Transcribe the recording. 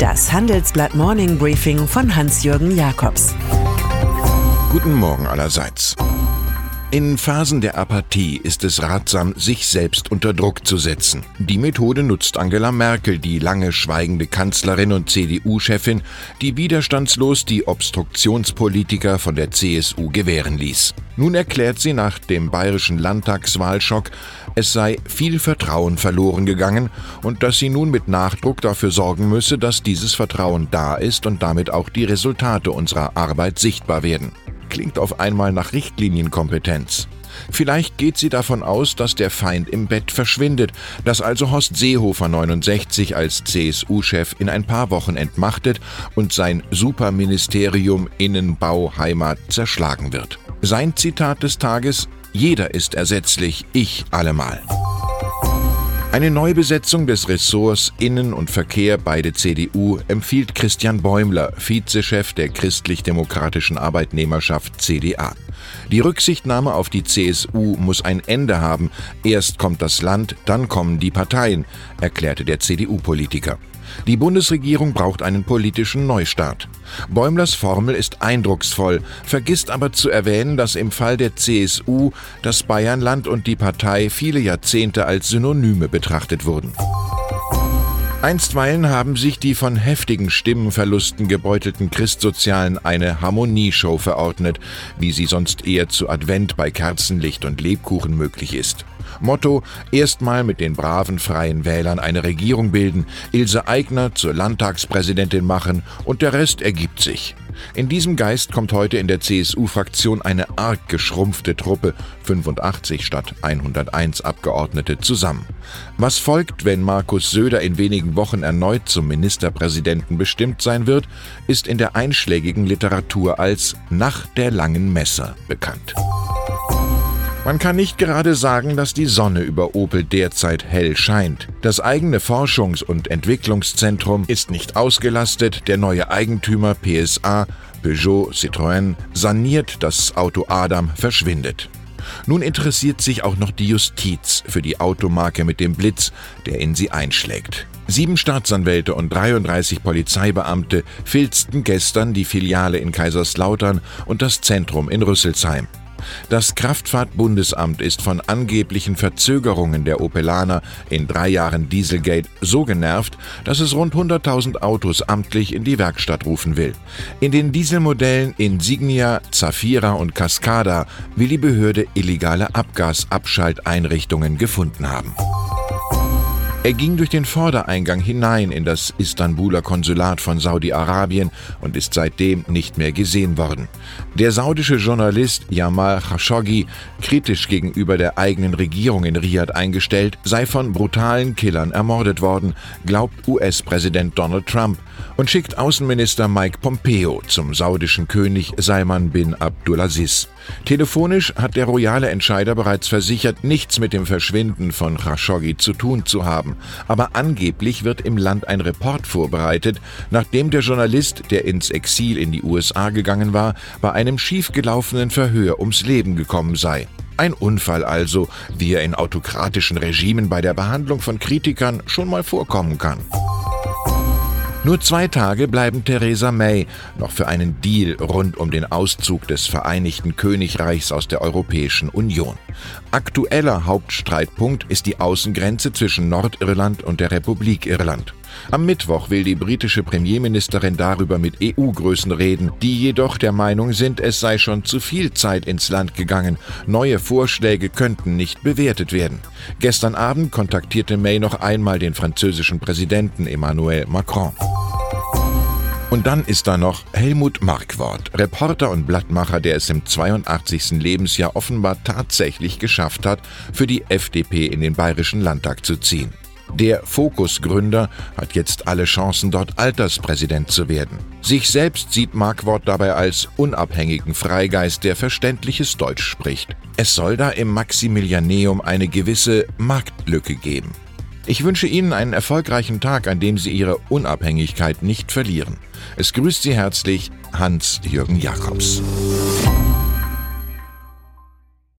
Das Handelsblatt Morning Briefing von Hans-Jürgen Jakobs. Guten Morgen allerseits. In Phasen der Apathie ist es ratsam, sich selbst unter Druck zu setzen. Die Methode nutzt Angela Merkel, die lange schweigende Kanzlerin und CDU-Chefin, die widerstandslos die Obstruktionspolitiker von der CSU gewähren ließ. Nun erklärt sie nach dem bayerischen Landtagswahlschock, es sei viel Vertrauen verloren gegangen und dass sie nun mit Nachdruck dafür sorgen müsse, dass dieses Vertrauen da ist und damit auch die Resultate unserer Arbeit sichtbar werden klingt auf einmal nach Richtlinienkompetenz. Vielleicht geht sie davon aus, dass der Feind im Bett verschwindet, dass also Horst Seehofer 69 als CSU-Chef in ein paar Wochen entmachtet und sein Superministerium Innenbau Heimat zerschlagen wird. Sein Zitat des Tages Jeder ist ersetzlich, ich allemal. Eine Neubesetzung des Ressorts Innen und Verkehr bei der CDU empfiehlt Christian Bäumler, Vizechef der christlich-demokratischen Arbeitnehmerschaft CDA. Die Rücksichtnahme auf die CSU muss ein Ende haben. Erst kommt das Land, dann kommen die Parteien, erklärte der CDU-Politiker. Die Bundesregierung braucht einen politischen Neustart. Bäumlers Formel ist eindrucksvoll, vergisst aber zu erwähnen, dass im Fall der CSU das Bayernland und die Partei viele Jahrzehnte als Synonyme betrachtet wurden. Einstweilen haben sich die von heftigen Stimmenverlusten gebeutelten Christsozialen eine Harmonieshow verordnet, wie sie sonst eher zu Advent bei Kerzenlicht und Lebkuchen möglich ist. Motto: erstmal mit den braven freien Wählern eine Regierung bilden, Ilse Aigner zur Landtagspräsidentin machen und der Rest ergibt sich. In diesem Geist kommt heute in der CSU-Fraktion eine arg geschrumpfte Truppe, 85 statt 101 Abgeordnete, zusammen. Was folgt, wenn Markus Söder in wenigen Wochen erneut zum Ministerpräsidenten bestimmt sein wird, ist in der einschlägigen Literatur als Nacht der langen Messer bekannt. Man kann nicht gerade sagen, dass die Sonne über Opel derzeit hell scheint. Das eigene Forschungs- und Entwicklungszentrum ist nicht ausgelastet, der neue Eigentümer PSA, Peugeot Citroën, saniert, das Auto Adam verschwindet. Nun interessiert sich auch noch die Justiz für die Automarke mit dem Blitz, der in sie einschlägt. Sieben Staatsanwälte und 33 Polizeibeamte filzten gestern die Filiale in Kaiserslautern und das Zentrum in Rüsselsheim. Das Kraftfahrtbundesamt ist von angeblichen Verzögerungen der Opelaner in drei Jahren Dieselgate so genervt, dass es rund 100.000 Autos amtlich in die Werkstatt rufen will. In den Dieselmodellen Insignia, Zafira und Cascada will die Behörde illegale Abgasabschalteinrichtungen gefunden haben. Er ging durch den Vordereingang hinein in das Istanbuler Konsulat von Saudi-Arabien und ist seitdem nicht mehr gesehen worden. Der saudische Journalist Jamal Khashoggi, kritisch gegenüber der eigenen Regierung in Riyadh eingestellt, sei von brutalen Killern ermordet worden, glaubt US-Präsident Donald Trump und schickt Außenminister Mike Pompeo zum saudischen König Salman bin Abdulaziz. Telefonisch hat der royale Entscheider bereits versichert, nichts mit dem Verschwinden von Khashoggi zu tun zu haben. Aber angeblich wird im Land ein Report vorbereitet, nachdem der Journalist, der ins Exil in die USA gegangen war, bei einem schiefgelaufenen Verhör ums Leben gekommen sei. Ein Unfall also, wie er in autokratischen Regimen bei der Behandlung von Kritikern schon mal vorkommen kann. Nur zwei Tage bleiben Theresa May noch für einen Deal rund um den Auszug des Vereinigten Königreichs aus der Europäischen Union. Aktueller Hauptstreitpunkt ist die Außengrenze zwischen Nordirland und der Republik Irland. Am Mittwoch will die britische Premierministerin darüber mit EU-Größen reden, die jedoch der Meinung sind, es sei schon zu viel Zeit ins Land gegangen, neue Vorschläge könnten nicht bewertet werden. Gestern Abend kontaktierte May noch einmal den französischen Präsidenten Emmanuel Macron. Und dann ist da noch Helmut Markwort, Reporter und Blattmacher, der es im 82. Lebensjahr offenbar tatsächlich geschafft hat, für die FDP in den Bayerischen Landtag zu ziehen. Der Fokus-Gründer hat jetzt alle Chancen, dort Alterspräsident zu werden. Sich selbst sieht Markwort dabei als unabhängigen Freigeist, der verständliches Deutsch spricht. Es soll da im Maximilianeum eine gewisse Marktlücke geben. Ich wünsche Ihnen einen erfolgreichen Tag, an dem Sie Ihre Unabhängigkeit nicht verlieren. Es grüßt Sie herzlich Hans-Jürgen Jakobs.